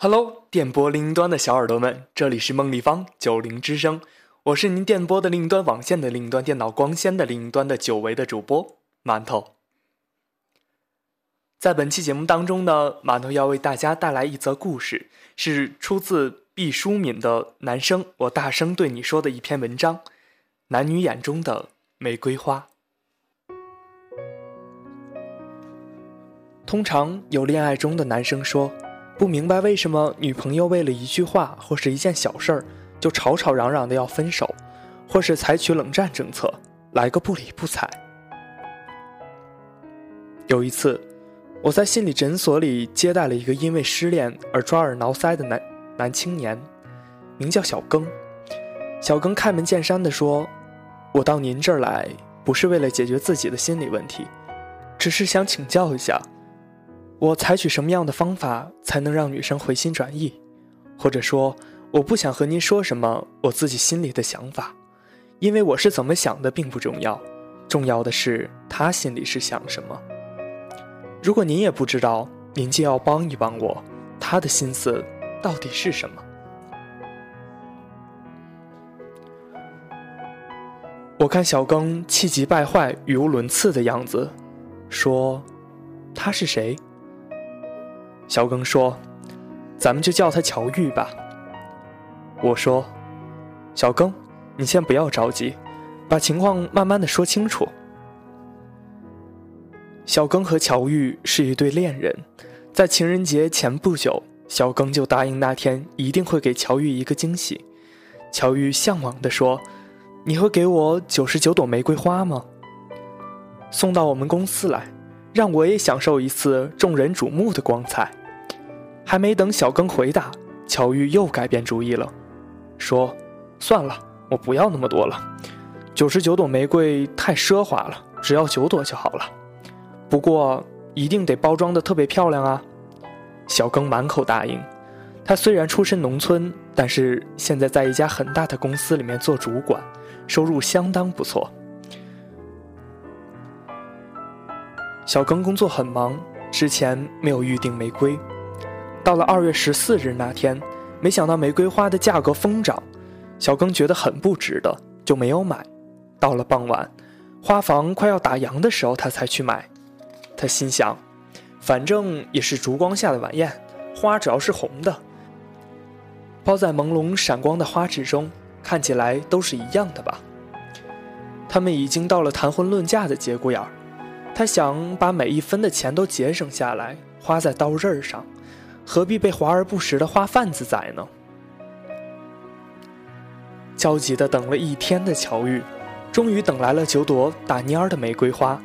Hello，电波另一端的小耳朵们，这里是梦立方九零之声，我是您电波的另一端网线的另一端电脑光纤的另一端的久违的主播馒头。在本期节目当中呢，馒头要为大家带来一则故事，是出自毕淑敏的《男生，我大声对你说》的一篇文章，男女眼中的玫瑰花。通常有恋爱中的男生说。不明白为什么女朋友为了一句话或是一件小事儿，就吵吵嚷嚷的要分手，或是采取冷战政策，来个不理不睬。有一次，我在心理诊所里接待了一个因为失恋而抓耳挠腮的男男青年，名叫小庚。小庚开门见山的说：“我到您这儿来，不是为了解决自己的心理问题，只是想请教一下。”我采取什么样的方法才能让女生回心转意？或者说，我不想和您说什么我自己心里的想法，因为我是怎么想的并不重要，重要的是他心里是想什么。如果您也不知道，您就要帮一帮我，他的心思到底是什么？我看小庚气急败坏、语无伦次的样子，说：“他是谁？”小庚说：“咱们就叫他乔玉吧。”我说：“小庚，你先不要着急，把情况慢慢的说清楚。”小庚和乔玉是一对恋人，在情人节前不久，小庚就答应那天一定会给乔玉一个惊喜。乔玉向往的说：“你会给我九十九朵玫瑰花吗？送到我们公司来，让我也享受一次众人瞩目的光彩。”还没等小庚回答，乔玉又改变主意了，说：“算了，我不要那么多了，九十九朵玫瑰太奢华了，只要九朵就好了。不过一定得包装的特别漂亮啊！”小庚满口答应。他虽然出身农村，但是现在在一家很大的公司里面做主管，收入相当不错。小庚工作很忙，之前没有预定玫瑰。到了二月十四日那天，没想到玫瑰花的价格疯涨，小庚觉得很不值得，就没有买。到了傍晚，花房快要打烊的时候，他才去买。他心想，反正也是烛光下的晚宴，花只要是红的，包在朦胧闪光的花纸中，看起来都是一样的吧。他们已经到了谈婚论嫁的节骨眼儿，他想把每一分的钱都节省下来，花在刀刃上。何必被华而不实的花贩子宰呢？焦急的等了一天的乔玉，终于等来了九朵打蔫儿的玫瑰花。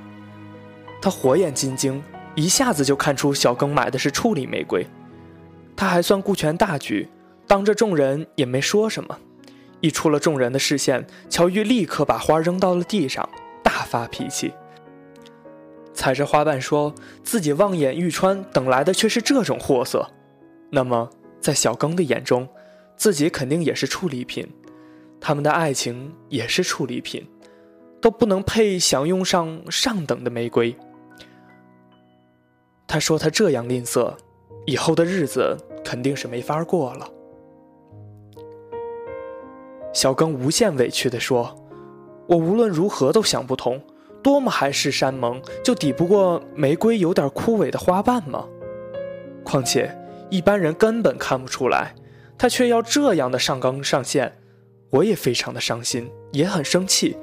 他火眼金睛，一下子就看出小庚买的是处理玫瑰。他还算顾全大局，当着众人也没说什么。一出了众人的视线，乔玉立刻把花扔到了地上，大发脾气。踩着花瓣说自己望眼欲穿，等来的却是这种货色。那么，在小刚的眼中，自己肯定也是处理品，他们的爱情也是处理品，都不能配享用上上等的玫瑰。他说他这样吝啬，以后的日子肯定是没法过了。小刚无限委屈地说：“我无论如何都想不通。”多么海誓山盟，就抵不过玫瑰有点枯萎的花瓣吗？况且一般人根本看不出来，他却要这样的上纲上线，我也非常的伤心，也很生气，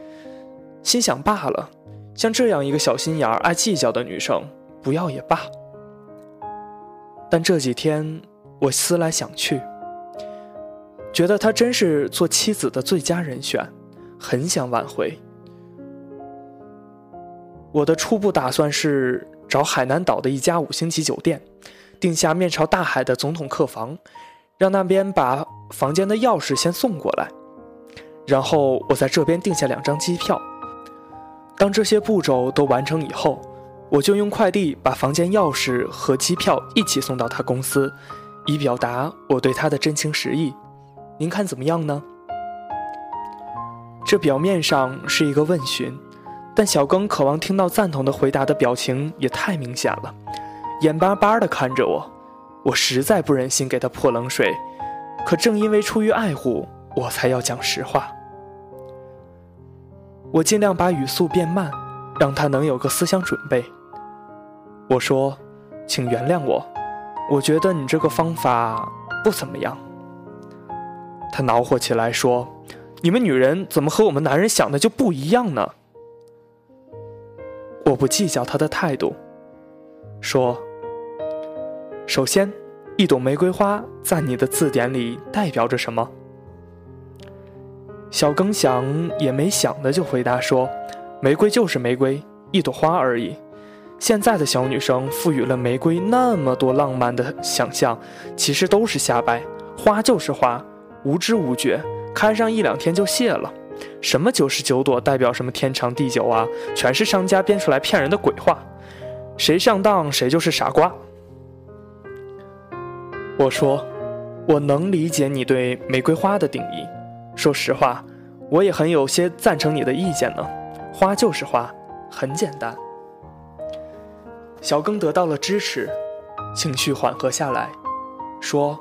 心想罢了，像这样一个小心眼儿、爱计较的女生，不要也罢。但这几天我思来想去，觉得她真是做妻子的最佳人选，很想挽回。我的初步打算是找海南岛的一家五星级酒店，订下面朝大海的总统客房，让那边把房间的钥匙先送过来，然后我在这边订下两张机票。当这些步骤都完成以后，我就用快递把房间钥匙和机票一起送到他公司，以表达我对他的真情实意。您看怎么样呢？这表面上是一个问询。但小庚渴望听到赞同的回答的表情也太明显了，眼巴巴地看着我，我实在不忍心给他泼冷水，可正因为出于爱护，我才要讲实话。我尽量把语速变慢，让他能有个思想准备。我说：“请原谅我，我觉得你这个方法不怎么样。”他恼火起来说：“你们女人怎么和我们男人想的就不一样呢？”我不计较他的态度，说：“首先，一朵玫瑰花在你的字典里代表着什么？”小耿想也没想的就回答说：“玫瑰就是玫瑰，一朵花而已。现在的小女生赋予了玫瑰那么多浪漫的想象，其实都是瞎掰。花就是花，无知无觉，开上一两天就谢了。什么九十九朵代表什么天长地久啊，全是商家编出来骗人的鬼话。谁上当谁就是傻瓜。”我说：“我能理解你对玫瑰花的定义。”说实话，我也很有些赞成你的意见呢。花就是花，很简单。小庚得到了支持，情绪缓和下来，说：“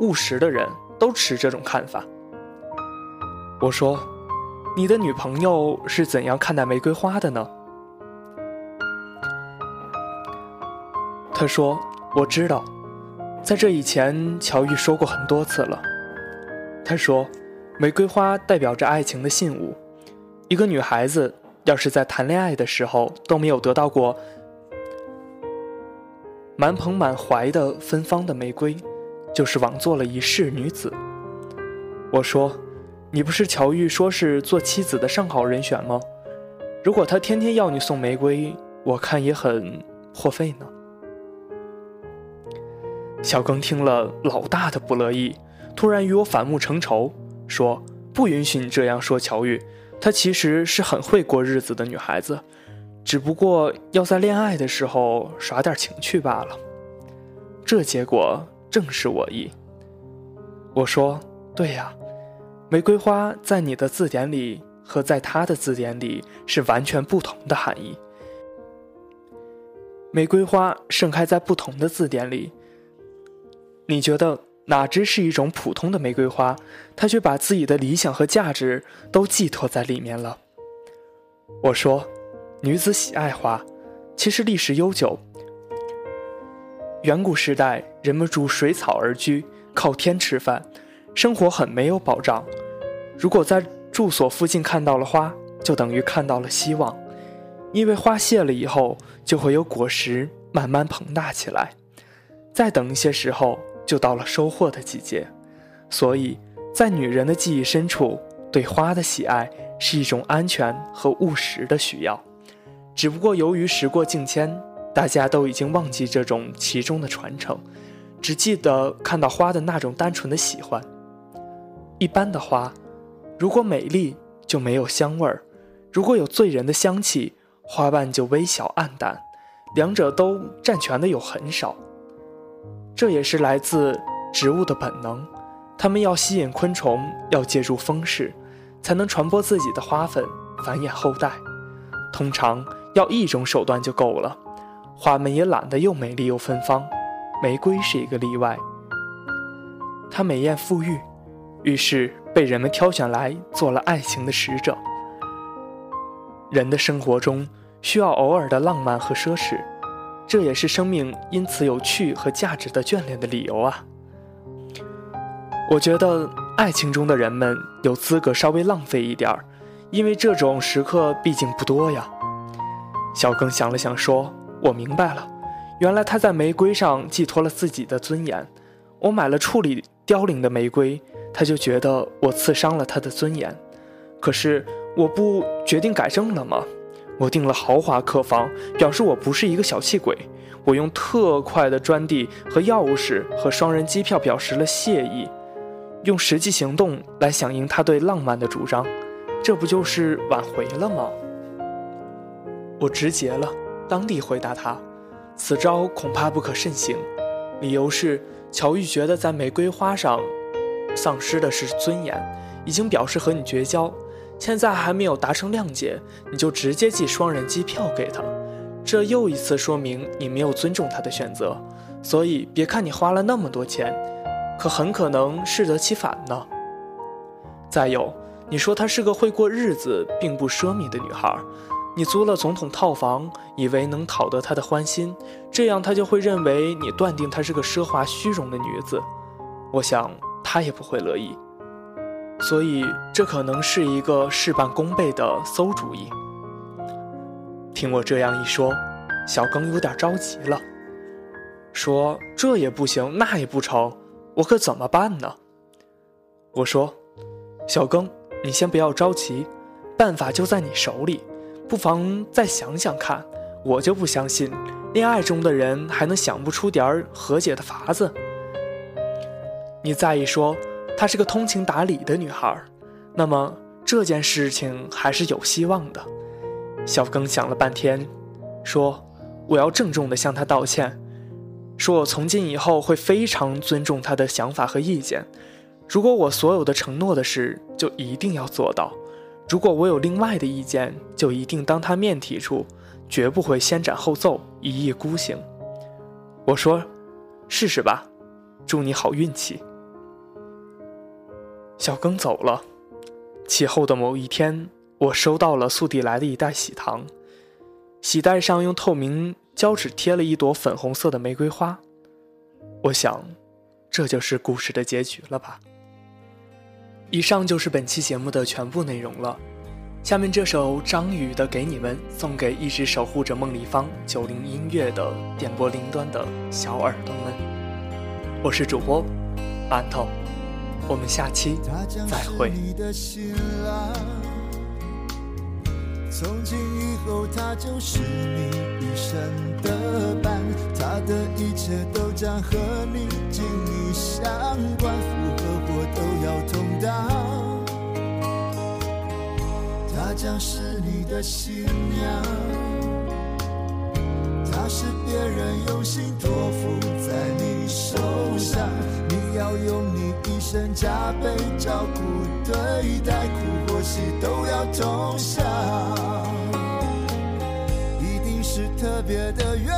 务实的人都持这种看法。”我说：“你的女朋友是怎样看待玫瑰花的呢？”他说：“我知道，在这以前，乔玉说过很多次了。”他说。玫瑰花代表着爱情的信物。一个女孩子要是在谈恋爱的时候都没有得到过满捧满怀的芬芳的玫瑰，就是枉做了一世女子。我说：“你不是乔玉说是做妻子的上好人选吗？如果他天天要你送玫瑰，我看也很破费呢。”小庚听了，老大的不乐意，突然与我反目成仇。说不允许你这样说，乔玉，她其实是很会过日子的女孩子，只不过要在恋爱的时候耍点情趣罢了。这结果正是我意。我说对呀，玫瑰花在你的字典里和在她的字典里是完全不同的含义。玫瑰花盛开在不同的字典里，你觉得？哪只是一种普通的玫瑰花，他却把自己的理想和价值都寄托在里面了。我说，女子喜爱花，其实历史悠久。远古时代，人们逐水草而居，靠天吃饭，生活很没有保障。如果在住所附近看到了花，就等于看到了希望，因为花谢了以后，就会有果实慢慢膨大起来。再等一些时候。就到了收获的季节，所以，在女人的记忆深处，对花的喜爱是一种安全和务实的需要。只不过由于时过境迁，大家都已经忘记这种其中的传承，只记得看到花的那种单纯的喜欢。一般的花，如果美丽就没有香味儿，如果有醉人的香气，花瓣就微小暗淡，两者都占全的有很少。这也是来自植物的本能，它们要吸引昆虫，要借助风势，才能传播自己的花粉，繁衍后代。通常要一种手段就够了。花们也懒得又美丽又芬芳，玫瑰是一个例外。它美艳馥郁，于是被人们挑选来做了爱情的使者。人的生活中需要偶尔的浪漫和奢侈。这也是生命因此有趣和价值的眷恋的理由啊！我觉得爱情中的人们有资格稍微浪费一点儿，因为这种时刻毕竟不多呀。小耿想了想说：“我明白了，原来他在玫瑰上寄托了自己的尊严。我买了处理凋零的玫瑰，他就觉得我刺伤了他的尊严。可是我不决定改正了吗？”我订了豪华客房，表示我不是一个小气鬼。我用特快的专递和钥匙和双人机票表示了谢意，用实际行动来响应他对浪漫的主张，这不就是挽回了吗？我直接了，当地回答他，此招恐怕不可慎行。理由是乔玉觉得在玫瑰花上丧失的是尊严，已经表示和你绝交。现在还没有达成谅解，你就直接寄双人机票给他，这又一次说明你没有尊重他的选择。所以别看你花了那么多钱，可很可能适得其反呢。再有，你说她是个会过日子并不奢靡的女孩，你租了总统套房，以为能讨得她的欢心，这样她就会认为你断定她是个奢华虚荣的女子。我想他也不会乐意。所以，这可能是一个事半功倍的馊主意。听我这样一说，小庚有点着急了，说：“这也不行，那也不成，我可怎么办呢？”我说：“小庚，你先不要着急，办法就在你手里，不妨再想想看。我就不相信，恋爱中的人还能想不出点儿和解的法子。你再一说。”她是个通情达理的女孩，那么这件事情还是有希望的。小庚想了半天，说：“我要郑重地向她道歉，说我从今以后会非常尊重她的想法和意见。如果我所有的承诺的事，就一定要做到；如果我有另外的意见，就一定当她面提出，绝不会先斩后奏，一意孤行。”我说：“试试吧，祝你好运气。”小庚走了。其后的某一天，我收到了速递来的一袋喜糖，喜袋上用透明胶纸贴了一朵粉红色的玫瑰花。我想，这就是故事的结局了吧。以上就是本期节目的全部内容了。下面这首张宇的《给你们》，送给一直守护着梦立方九零音乐的电波另端的小耳朵们。我是主播馒头。我们下期再会。从今以后，他就是你一生的伴，他的一切都将和你紧密相关，福和祸都要同当。他将是你的新娘，他是别人用心托付在你手上，你要用你。加倍照顾对待，苦或喜都要同享，一定是特别的缘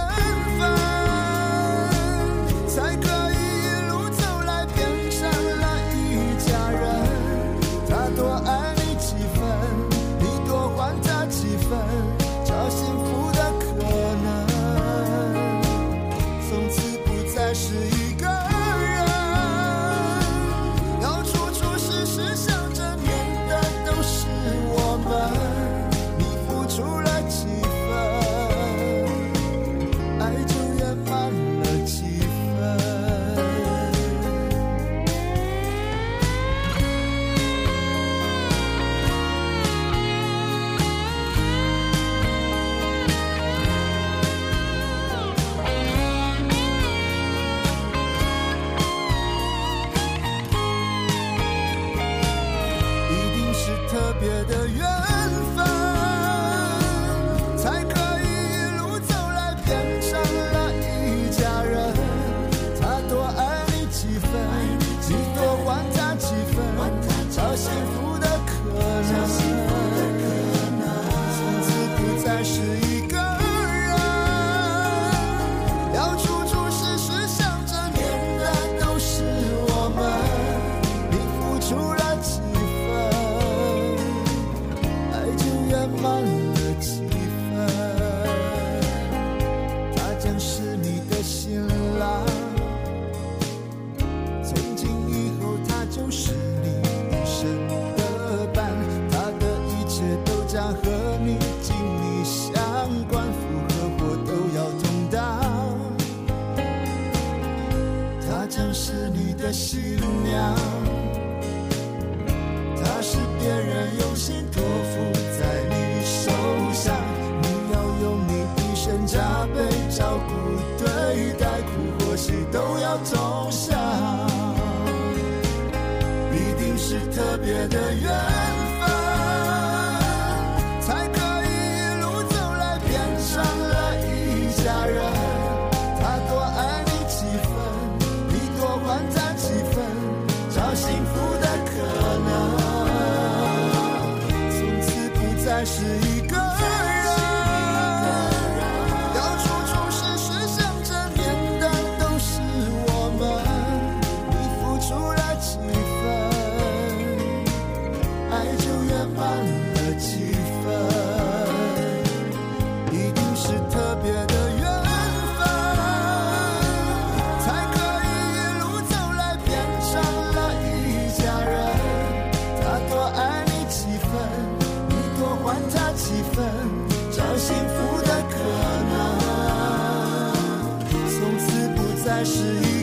是一是一。